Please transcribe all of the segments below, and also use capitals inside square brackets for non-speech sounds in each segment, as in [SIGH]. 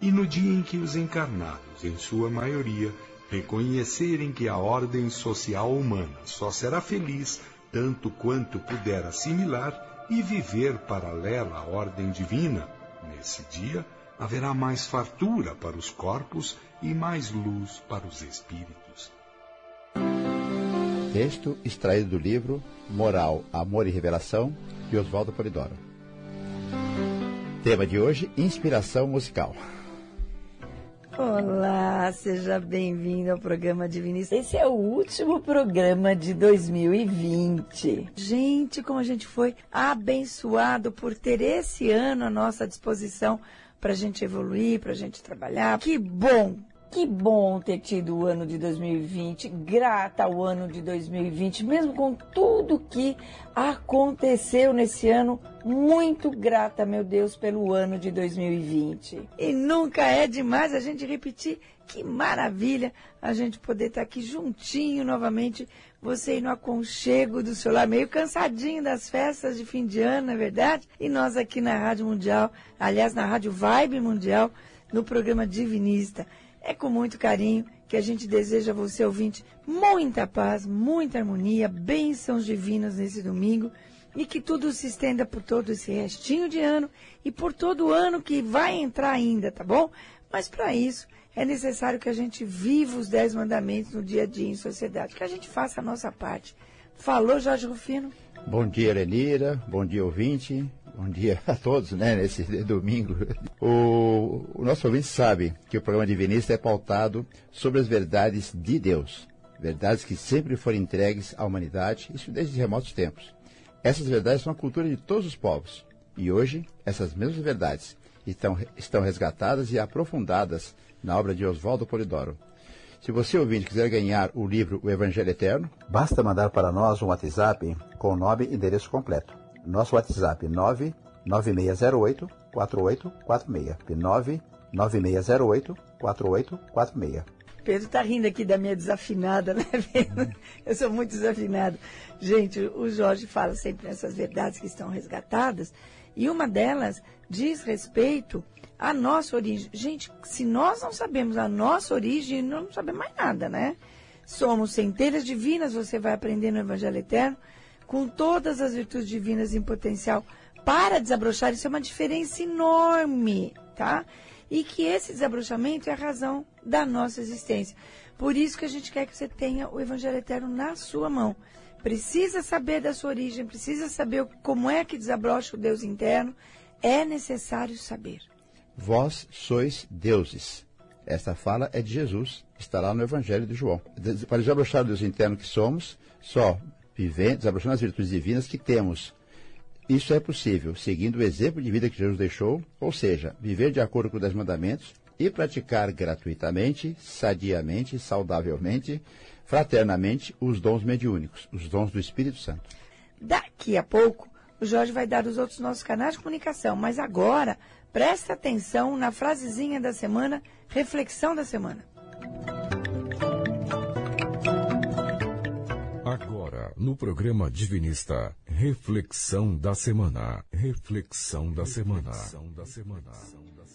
e no dia em que os encarnados, em sua maioria, reconhecerem que a ordem social humana só será feliz tanto quanto puder assimilar e viver paralela à ordem divina, nesse dia haverá mais fartura para os corpos e mais luz para os espíritos. Texto extraído do livro Moral, Amor e Revelação, de Oswaldo Polidoro. Tema de hoje: Inspiração musical. Olá, seja bem-vindo ao programa Divinista. Esse é o último programa de 2020. Gente, como a gente foi abençoado por ter esse ano à nossa disposição para a gente evoluir, para a gente trabalhar. Que bom! Que bom ter tido o ano de 2020, grata ao ano de 2020, mesmo com tudo que aconteceu nesse ano, muito grata, meu Deus, pelo ano de 2020. E nunca é demais a gente repetir que maravilha a gente poder estar aqui juntinho novamente, você aí no aconchego do seu lar, meio cansadinho das festas de fim de ano, não é verdade? E nós aqui na Rádio Mundial, aliás, na Rádio Vibe Mundial, no programa Divinista. É com muito carinho que a gente deseja a você, ouvinte, muita paz, muita harmonia, bênçãos divinas nesse domingo e que tudo se estenda por todo esse restinho de ano e por todo o ano que vai entrar ainda, tá bom? Mas para isso é necessário que a gente viva os dez mandamentos no dia a dia em sociedade, que a gente faça a nossa parte. Falou, Jorge Rufino? Bom dia, Lenira. Bom dia, ouvinte. Bom dia a todos, né, nesse [LAUGHS] domingo. O, o nosso ouvinte sabe que o programa Divinista é pautado sobre as verdades de Deus. Verdades que sempre foram entregues à humanidade, isso desde remotos tempos. Essas verdades são a cultura de todos os povos. E hoje, essas mesmas verdades estão, estão resgatadas e aprofundadas na obra de Oswaldo Polidoro. Se você ouvinte quiser ganhar o livro O Evangelho Eterno, basta mandar para nós um WhatsApp com o nome e endereço completo. Nosso WhatsApp 99608 4846. 99608 4846. Pedro tá rindo aqui da minha desafinada, né, Pedro? [LAUGHS] Eu sou muito desafinado. Gente, o Jorge fala sempre nessas verdades que estão resgatadas, e uma delas diz respeito à nossa origem. Gente, se nós não sabemos a nossa origem, nós não sabemos mais nada, né? Somos centelhas divinas, você vai aprender no Evangelho Eterno, com todas as virtudes divinas em potencial para desabrochar. Isso é uma diferença enorme, tá? E que esse desabrochamento é a razão da nossa existência. Por isso que a gente quer que você tenha o Evangelho Eterno na sua mão. Precisa saber da sua origem, precisa saber como é que desabrocha o Deus interno. É necessário saber. Vós sois deuses. Esta fala é de Jesus, está lá no Evangelho de João. Para desabrochar o Deus interno que somos, só vivendo, desabrochando as virtudes divinas que temos. Isso é possível seguindo o exemplo de vida que Jesus deixou, ou seja, viver de acordo com os dez mandamentos e praticar gratuitamente, sadiamente, saudavelmente, fraternamente os dons mediúnicos, os dons do Espírito Santo. Daqui a pouco, o Jorge vai dar os outros nossos canais de comunicação, mas agora, presta atenção na frasezinha da semana, reflexão da semana. Agora, no programa Divinista, reflexão da semana. Reflexão da semana.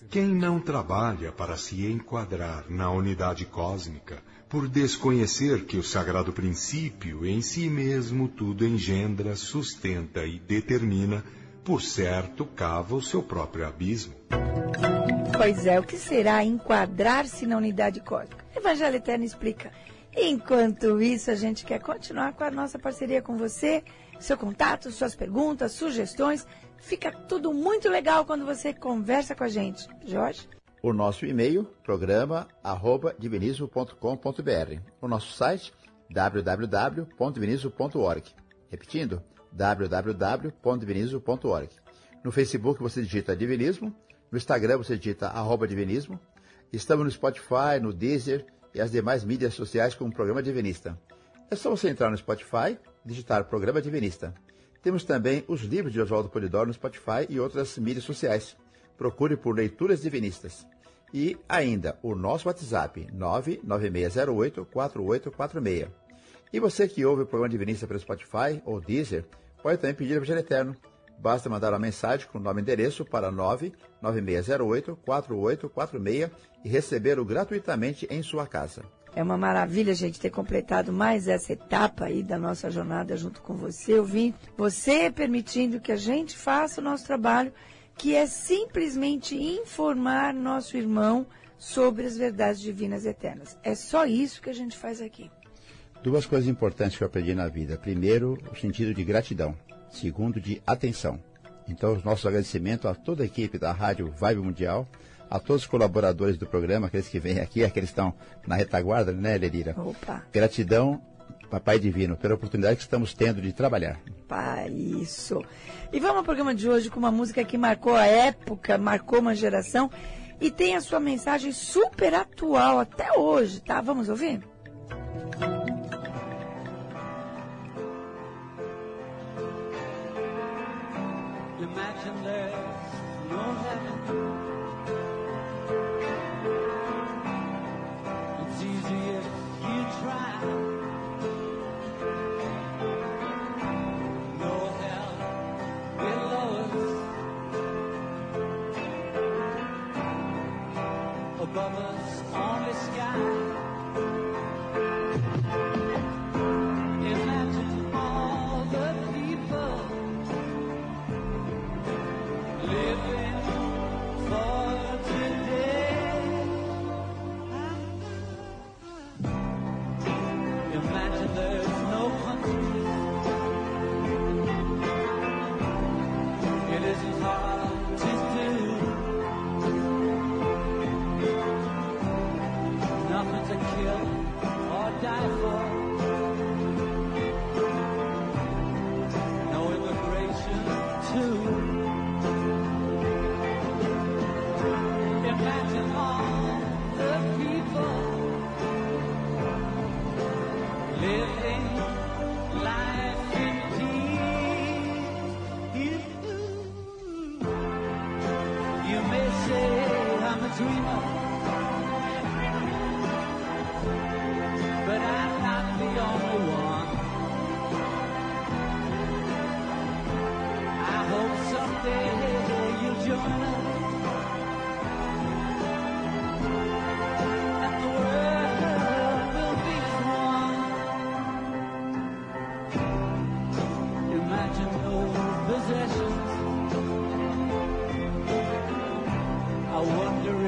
Quem não trabalha para se enquadrar na unidade cósmica, por desconhecer que o sagrado princípio em si mesmo tudo engendra, sustenta e determina, por certo cava o seu próprio abismo. Pois é, o que será enquadrar-se na unidade cósmica? O Evangelho Eterno explica. Enquanto isso, a gente quer continuar com a nossa parceria com você, seu contato, suas perguntas, sugestões. Fica tudo muito legal quando você conversa com a gente. Jorge? O nosso e-mail, programa, arroba, divinismo.com.br. O nosso site, www.divinismo.org. Repetindo, www.divinismo.org. No Facebook você digita Divinismo, no Instagram você digita arroba Divinismo. Estamos no Spotify, no Deezer, e as demais mídias sociais como Programa Divinista. É só você entrar no Spotify, digitar Programa Divinista. Temos também os livros de Oswaldo Polidoro no Spotify e outras mídias sociais. Procure por Leituras Divinistas. E ainda o nosso WhatsApp 996084846. E você que ouve o programa Divinista pelo Spotify ou Deezer, pode também pedir o Evangelho Eterno. Basta mandar uma mensagem com o nome e endereço para 99608-4846 e recebê-lo gratuitamente em sua casa. É uma maravilha a gente ter completado mais essa etapa aí da nossa jornada junto com você, eu vim você permitindo que a gente faça o nosso trabalho, que é simplesmente informar nosso irmão sobre as verdades divinas eternas. É só isso que a gente faz aqui. Duas coisas importantes que eu aprendi na vida. Primeiro, o sentido de gratidão. Segundo, de atenção. Então, os nossos agradecimentos a toda a equipe da Rádio Vibe Mundial, a todos os colaboradores do programa, aqueles que vêm aqui, aqueles que estão na retaguarda, né, Lerira? Opa. Gratidão, Papai Divino, pela oportunidade que estamos tendo de trabalhar. Pá, isso. E vamos ao programa de hoje com uma música que marcou a época, marcou uma geração e tem a sua mensagem super atual até hoje, tá? Vamos ouvir? Imagine Above us, only sky.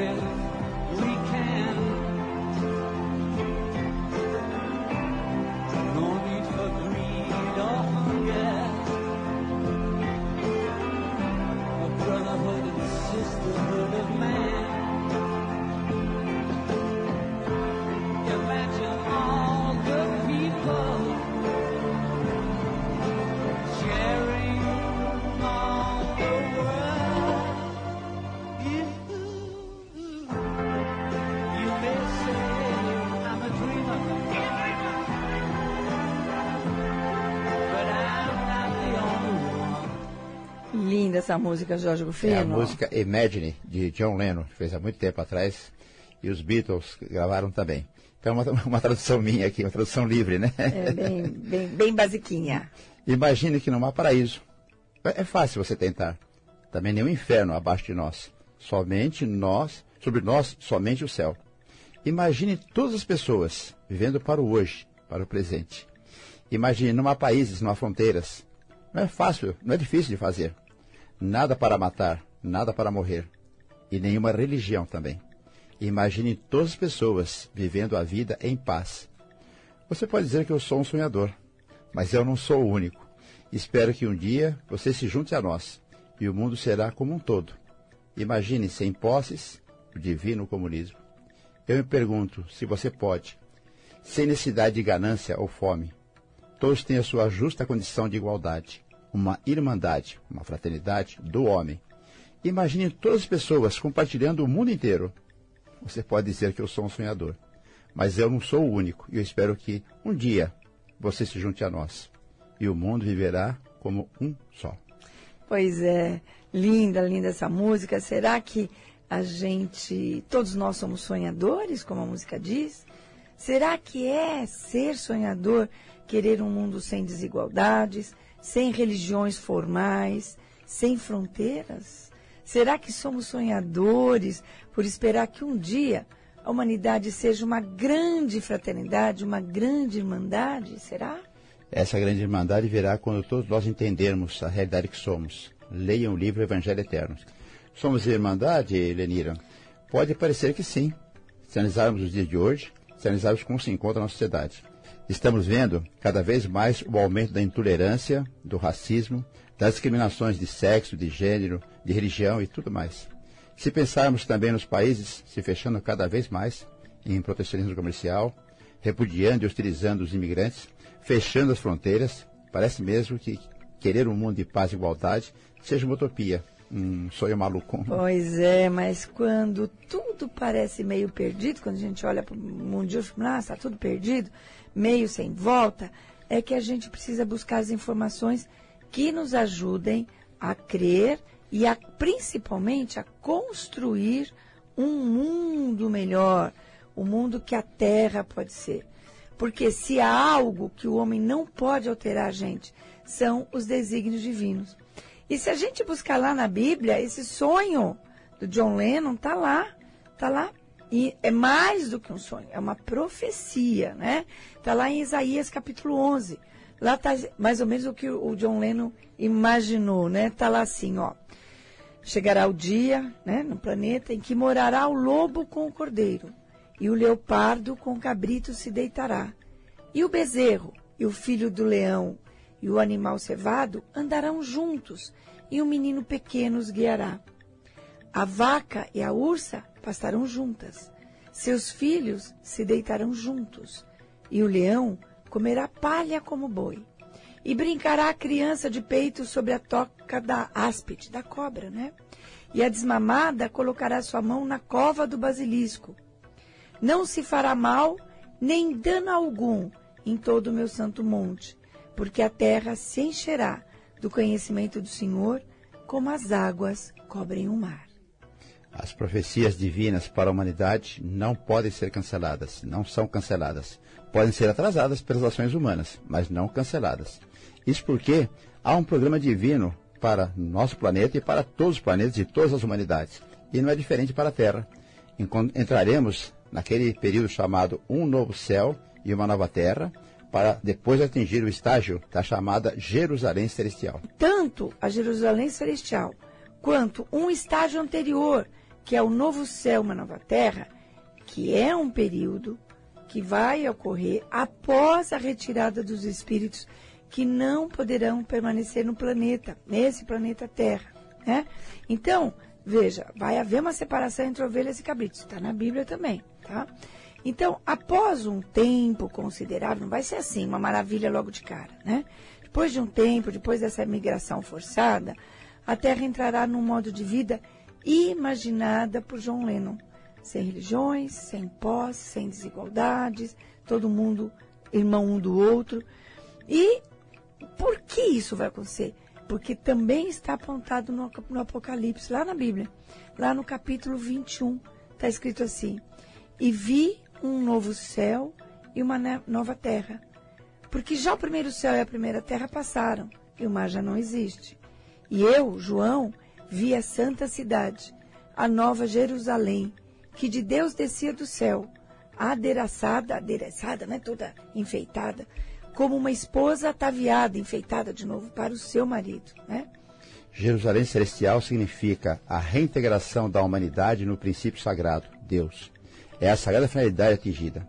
Amen. Essa música, Jorge Rufino. É a música Imagine, de John Lennon, que fez há muito tempo atrás, e os Beatles gravaram também. Então, uma, [LAUGHS] uma tradução minha aqui, uma tradução livre, né? É bem, bem, bem basiquinha. [LAUGHS] Imagine que não há paraíso. É, é fácil você tentar. Também nenhum inferno abaixo de nós. Somente nós, sobre nós, somente o céu. Imagine todas as pessoas vivendo para o hoje, para o presente. Imagine não há países, não há fronteiras. Não é fácil, não é difícil de fazer. Nada para matar, nada para morrer. E nenhuma religião também. Imagine todas as pessoas vivendo a vida em paz. Você pode dizer que eu sou um sonhador, mas eu não sou o único. Espero que um dia você se junte a nós e o mundo será como um todo. Imagine sem posses o divino comunismo. Eu me pergunto se você pode, sem necessidade de ganância ou fome. Todos têm a sua justa condição de igualdade, uma irmandade, uma fraternidade do homem. Imagine todas as pessoas compartilhando o mundo inteiro. Você pode dizer que eu sou um sonhador, mas eu não sou o único e eu espero que um dia você se junte a nós e o mundo viverá como um só. Pois é, linda, linda essa música. Será que a gente, todos nós somos sonhadores, como a música diz? Será que é ser sonhador querer um mundo sem desigualdades, sem religiões formais, sem fronteiras? Será que somos sonhadores por esperar que um dia a humanidade seja uma grande fraternidade, uma grande irmandade? Será? Essa grande irmandade virá quando todos nós entendermos a realidade que somos. Leiam o livro Evangelho Eterno. Somos irmandade, Lenira? Pode parecer que sim. Se analisarmos os dias de hoje, se analisarmos como se encontra na sociedade. Estamos vendo cada vez mais o aumento da intolerância, do racismo, das discriminações de sexo, de gênero, de religião e tudo mais. Se pensarmos também nos países se fechando cada vez mais em protecionismo comercial, repudiando e hostilizando os imigrantes, fechando as fronteiras, parece mesmo que querer um mundo de paz e igualdade seja uma utopia, um sonho maluco. Pois é, mas quando tudo parece meio perdido, quando a gente olha para o mundo de hoje, ah, está tudo perdido, meio sem volta, é que a gente precisa buscar as informações que nos ajudem a crer e a, principalmente a construir um mundo melhor, o um mundo que a Terra pode ser. Porque se há algo que o homem não pode alterar, gente, são os desígnios divinos. E se a gente buscar lá na Bíblia, esse sonho do John Lennon está lá, está lá. E é mais do que um sonho, é uma profecia, né? Está lá em Isaías capítulo 11. Lá está mais ou menos o que o John Lennon imaginou, né? Está lá assim, ó. Chegará o dia, né, no planeta, em que morará o lobo com o cordeiro, e o leopardo com o cabrito se deitará. E o bezerro, e o filho do leão, e o animal cevado andarão juntos, e um menino pequeno os guiará. A vaca e a ursa pastarão juntas, seus filhos se deitarão juntos, e o leão comerá palha como boi. E brincará a criança de peito sobre a toca da áspide, da cobra, né? E a desmamada colocará sua mão na cova do basilisco. Não se fará mal, nem dano algum em todo o meu santo monte, porque a terra se encherá do conhecimento do Senhor, como as águas cobrem o mar. As profecias divinas para a humanidade não podem ser canceladas, não são canceladas. Podem ser atrasadas pelas ações humanas, mas não canceladas. Isso porque há um programa divino para nosso planeta e para todos os planetas e todas as humanidades. E não é diferente para a Terra. Entraremos naquele período chamado um novo céu e uma nova terra, para depois atingir o estágio da chamada Jerusalém Celestial. Tanto a Jerusalém Celestial quanto um estágio anterior, que é o novo céu, uma nova terra, que é um período que vai ocorrer após a retirada dos espíritos que não poderão permanecer no planeta, nesse planeta Terra. Né? Então, veja, vai haver uma separação entre ovelhas e cabritos, está na Bíblia também. Tá? Então, após um tempo considerável, não vai ser assim, uma maravilha logo de cara, né? Depois de um tempo, depois dessa migração forçada, a Terra entrará num modo de vida imaginada por John Lennon. Sem religiões, sem posse, sem desigualdades, todo mundo irmão um do outro. E por que isso vai acontecer? Porque também está apontado no, no Apocalipse, lá na Bíblia, lá no capítulo 21, está escrito assim: E vi um novo céu e uma nova terra. Porque já o primeiro céu e a primeira terra passaram, e o mar já não existe. E eu, João, vi a santa cidade, a nova Jerusalém, que de Deus descia do céu, adereçada, adereçada, né, toda enfeitada, como uma esposa ataviada, enfeitada de novo para o seu marido, né? Jerusalém celestial significa a reintegração da humanidade no princípio sagrado, Deus. É a sagrada finalidade atingida.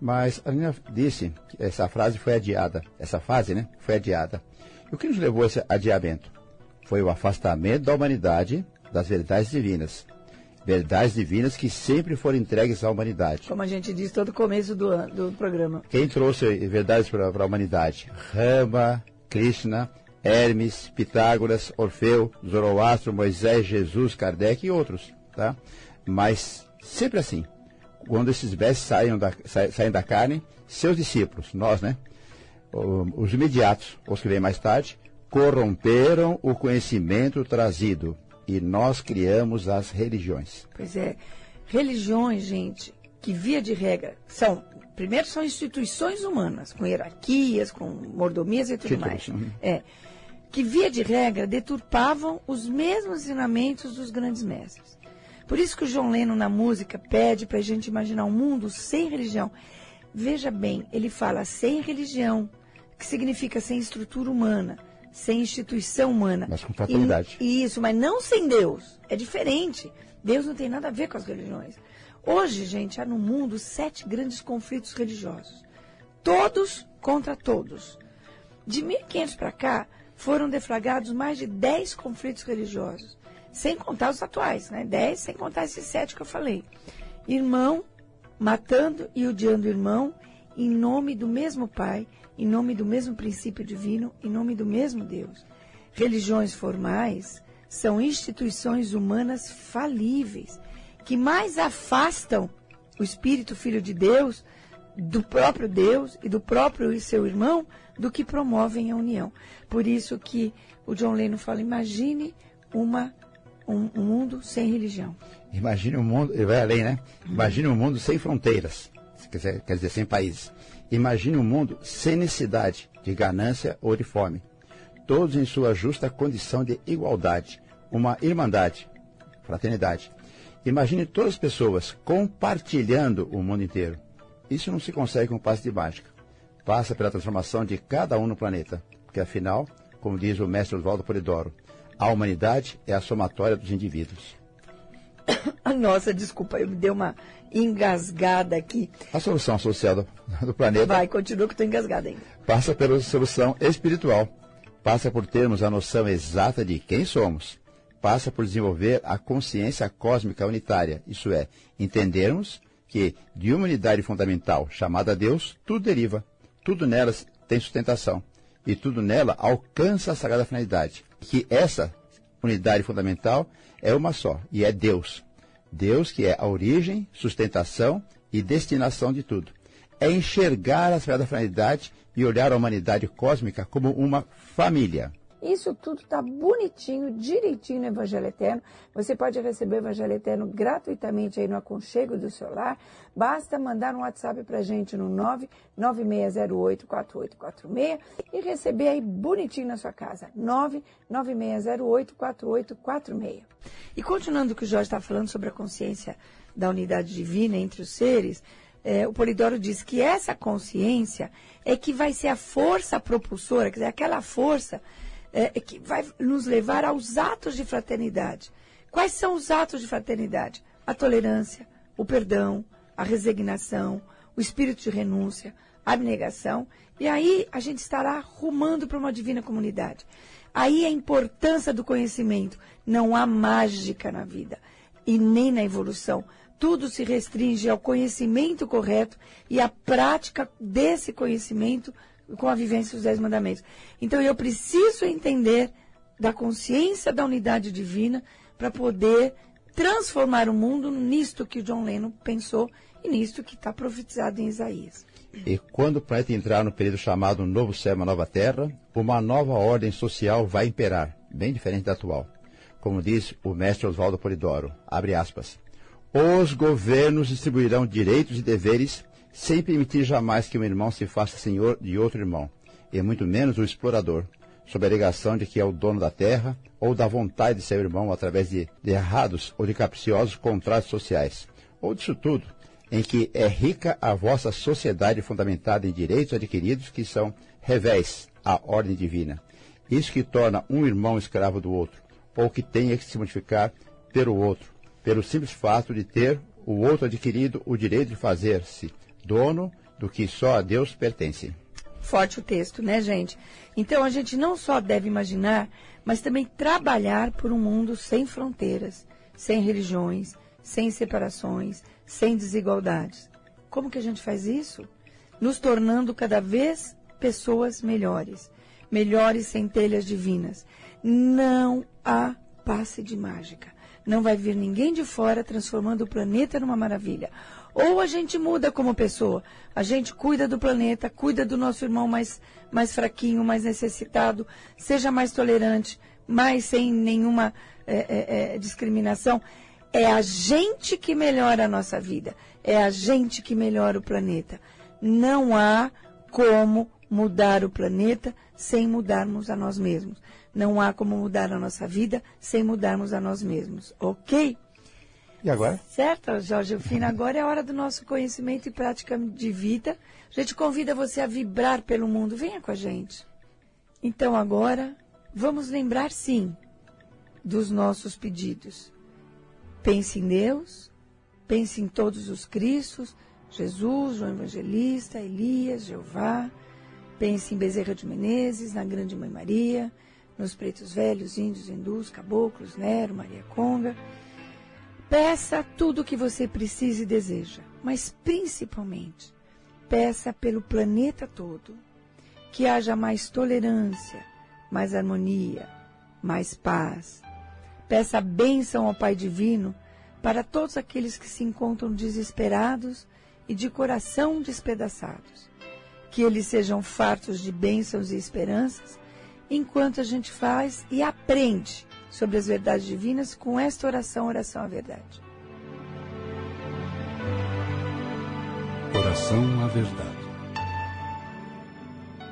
Mas a Nina disse que essa frase foi adiada, essa fase, né, foi adiada. E o que nos levou a esse adiamento? Foi o afastamento da humanidade das verdades divinas. Verdades divinas que sempre foram entregues à humanidade. Como a gente diz todo começo do, do programa. Quem trouxe verdades para a humanidade? Rama, Krishna, Hermes, Pitágoras, Orfeu, Zoroastro, Moisés, Jesus, Kardec e outros. Tá? Mas sempre assim quando esses bestes saem da, saem da carne, seus discípulos, nós, né? Os imediatos, os que vêm mais tarde, corromperam o conhecimento trazido e nós criamos as religiões. Pois é, religiões, gente, que via de regra são, primeiro são instituições humanas, com hierarquias, com mordomias e tudo Títulos, mais. uhum. É, que, via de regra, deturpavam os mesmos ensinamentos dos grandes mestres. Por isso que o John Lennon, na música, pede para a gente imaginar um mundo sem religião. Veja bem, ele fala sem religião, que significa sem estrutura humana, sem instituição humana. Mas com fraternidade. E, isso, mas não sem Deus. É diferente. Deus não tem nada a ver com as religiões. Hoje, gente, há no mundo sete grandes conflitos religiosos. Todos contra todos. De 1500 para cá, foram deflagrados mais de 10 conflitos religiosos. Sem contar os atuais, né? 10 sem contar esses sete que eu falei. Irmão matando e odiando o irmão em nome do mesmo Pai, em nome do mesmo princípio divino, em nome do mesmo Deus. Religiões formais são instituições humanas falíveis que mais afastam o Espírito Filho de Deus do próprio Deus e do próprio seu irmão do que promovem a união. Por isso que o John Lennon fala: imagine uma, um, mundo sem religião. Imagine um mundo, vai além, né? Imagine um mundo sem fronteiras, quer dizer, sem países. Imagine um mundo sem necessidade de ganância ou de fome. Todos em sua justa condição de igualdade, uma irmandade, fraternidade. Imagine todas as pessoas compartilhando o mundo inteiro. Isso não se consegue com um passe de mágica. Passa pela transformação de cada um no planeta. Porque afinal, como diz o mestre Oswaldo Polidoro, a humanidade é a somatória dos indivíduos. [COUGHS] Nossa, desculpa, eu me dei uma engasgada aqui. A solução social do, [LAUGHS] do planeta Vai, continua que estou engasgada ainda. passa pela solução espiritual. Passa por termos a noção exata de quem somos. Passa por desenvolver a consciência cósmica unitária, isso é, entendermos que de uma unidade fundamental chamada Deus, tudo deriva, tudo nelas tem sustentação e tudo nela alcança a sagrada finalidade. Que essa unidade fundamental é uma só e é Deus. Deus que é a origem, sustentação e destinação de tudo. É enxergar a sagrada finalidade e olhar a humanidade cósmica como uma família. Isso tudo está bonitinho, direitinho no Evangelho Eterno. Você pode receber o Evangelho Eterno gratuitamente aí no aconchego do seu lar. Basta mandar um WhatsApp para gente no 996084846 e receber aí bonitinho na sua casa. 996084846. E continuando o que o Jorge está falando sobre a consciência da unidade divina entre os seres, é, o Polidoro diz que essa consciência é que vai ser a força propulsora, quer dizer, aquela força é, que vai nos levar aos atos de fraternidade. Quais são os atos de fraternidade? A tolerância, o perdão, a resignação, o espírito de renúncia, a abnegação. E aí a gente estará rumando para uma divina comunidade. Aí a importância do conhecimento. Não há mágica na vida e nem na evolução. Tudo se restringe ao conhecimento correto e à prática desse conhecimento com a vivência dos Dez Mandamentos. Então eu preciso entender da consciência da unidade divina para poder transformar o mundo nisto que John Lennon pensou e nisto que está profetizado em Isaías. E quando o planeta entrar no período chamado Novo Céu, uma Nova Terra, uma nova ordem social vai imperar, bem diferente da atual. Como diz o mestre Oswaldo Polidoro, abre aspas, os governos distribuirão direitos e deveres sem permitir jamais que um irmão se faça senhor de outro irmão, e muito menos o explorador, sob a alegação de que é o dono da terra ou da vontade de seu irmão através de, de errados ou de capciosos contratos sociais, ou disso tudo, em que é rica a vossa sociedade fundamentada em direitos adquiridos que são revés à ordem divina. Isso que torna um irmão escravo do outro, ou que tenha que se modificar pelo outro, pelo simples fato de ter o outro adquirido o direito de fazer-se dono do que só a Deus pertence. Forte o texto, né, gente? Então a gente não só deve imaginar, mas também trabalhar por um mundo sem fronteiras, sem religiões, sem separações, sem desigualdades. Como que a gente faz isso? Nos tornando cada vez pessoas melhores, melhores centelhas divinas. Não há passe de mágica. Não vai vir ninguém de fora transformando o planeta numa maravilha. Ou a gente muda como pessoa, a gente cuida do planeta, cuida do nosso irmão mais, mais fraquinho, mais necessitado, seja mais tolerante, mais sem nenhuma é, é, é, discriminação. É a gente que melhora a nossa vida, é a gente que melhora o planeta. Não há como mudar o planeta sem mudarmos a nós mesmos. Não há como mudar a nossa vida sem mudarmos a nós mesmos. Ok? E agora? Certo, Jorge Fina. Agora é a hora do nosso conhecimento e prática de vida. A gente convida você a vibrar pelo mundo. Venha com a gente. Então agora, vamos lembrar sim dos nossos pedidos. Pense em Deus, pense em todos os Cristos, Jesus, João Evangelista, Elias, Jeová. Pense em Bezerra de Menezes, na Grande Mãe Maria, nos pretos velhos, índios, hindus, caboclos, Nero, Maria Conga. Peça tudo o que você precisa e deseja, mas principalmente peça pelo planeta todo. Que haja mais tolerância, mais harmonia, mais paz. Peça bênção ao Pai Divino para todos aqueles que se encontram desesperados e de coração despedaçados. Que eles sejam fartos de bênçãos e esperanças, enquanto a gente faz e aprende sobre as verdades divinas com esta oração, oração à verdade. Oração à verdade.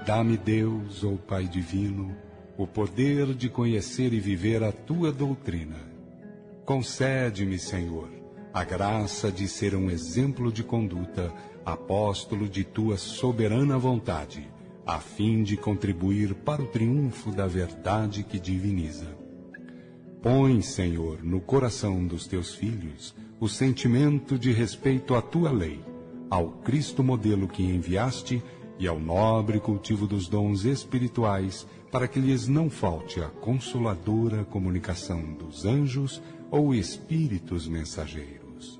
Dá-me Deus, ó Pai divino, o poder de conhecer e viver a tua doutrina. Concede-me, Senhor, a graça de ser um exemplo de conduta, apóstolo de tua soberana vontade, a fim de contribuir para o triunfo da verdade que diviniza. Põe, Senhor, no coração dos teus filhos o sentimento de respeito à tua lei, ao Cristo modelo que enviaste e ao nobre cultivo dos dons espirituais, para que lhes não falte a consoladora comunicação dos anjos ou espíritos mensageiros.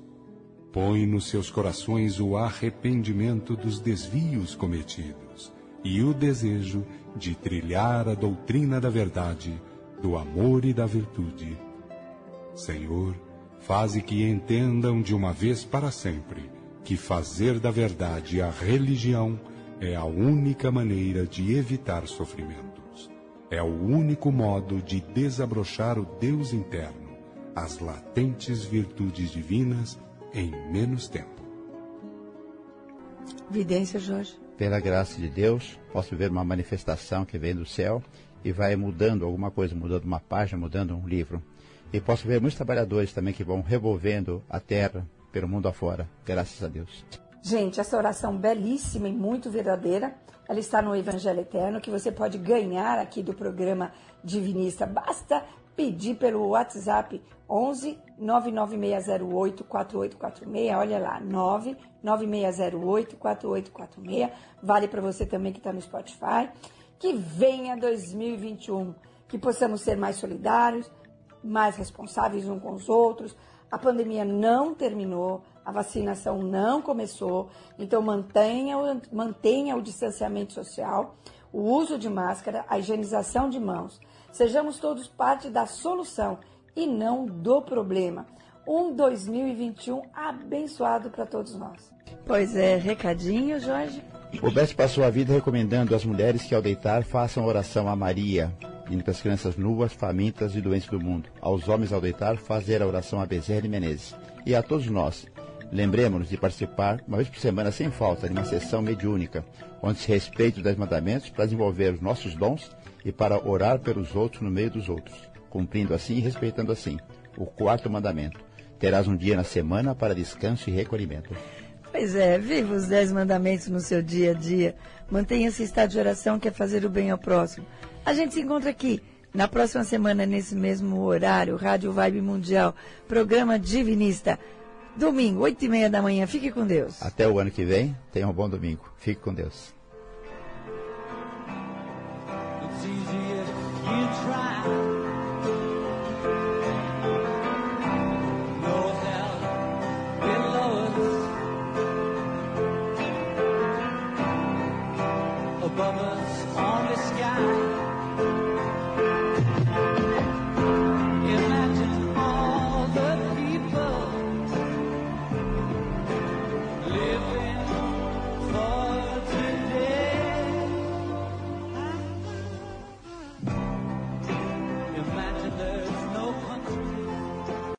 Põe nos seus corações o arrependimento dos desvios cometidos e o desejo de trilhar a doutrina da verdade, do amor e da virtude. Senhor, faze que entendam de uma vez para sempre que fazer da verdade a religião é a única maneira de evitar sofrimentos. É o único modo de desabrochar o Deus interno, as latentes virtudes divinas em menos tempo. Vidência, Jorge. Pela graça de Deus, posso ver uma manifestação que vem do céu e vai mudando alguma coisa, mudando uma página, mudando um livro. E posso ver muitos trabalhadores também que vão revolvendo a terra pelo mundo afora, graças a Deus. Gente, essa oração belíssima e muito verdadeira, ela está no Evangelho Eterno, que você pode ganhar aqui do programa Divinista. Basta pedir pelo WhatsApp 11 99608 4846. Olha lá, 9 9608 4846. Vale para você também que está no Spotify. Que venha 2021, que possamos ser mais solidários, mais responsáveis uns com os outros. A pandemia não terminou, a vacinação não começou, então mantenha, mantenha o distanciamento social, o uso de máscara, a higienização de mãos. Sejamos todos parte da solução e não do problema. Um 2021 abençoado para todos nós. Pois é, recadinho, Jorge? O Beth passou a vida recomendando às mulheres que ao deitar façam oração a Maria, indo para as crianças nuas, famintas e doentes do mundo. Aos homens ao deitar, fazer a oração a Bezerra de Menezes. E a todos nós, lembremos-nos de participar, uma vez por semana sem falta, de uma sessão mediúnica, onde se respeite os dez mandamentos para desenvolver os nossos dons e para orar pelos outros no meio dos outros, cumprindo assim e respeitando assim o quarto mandamento. Terás um dia na semana para descanso e recolhimento. Pois é, viva os dez mandamentos no seu dia a dia. Mantenha esse estado de oração que é fazer o bem ao próximo. A gente se encontra aqui na próxima semana, nesse mesmo horário, Rádio Vibe Mundial, programa Divinista. Domingo, oito e meia da manhã. Fique com Deus. Até o ano que vem, tenha um bom domingo. Fique com Deus.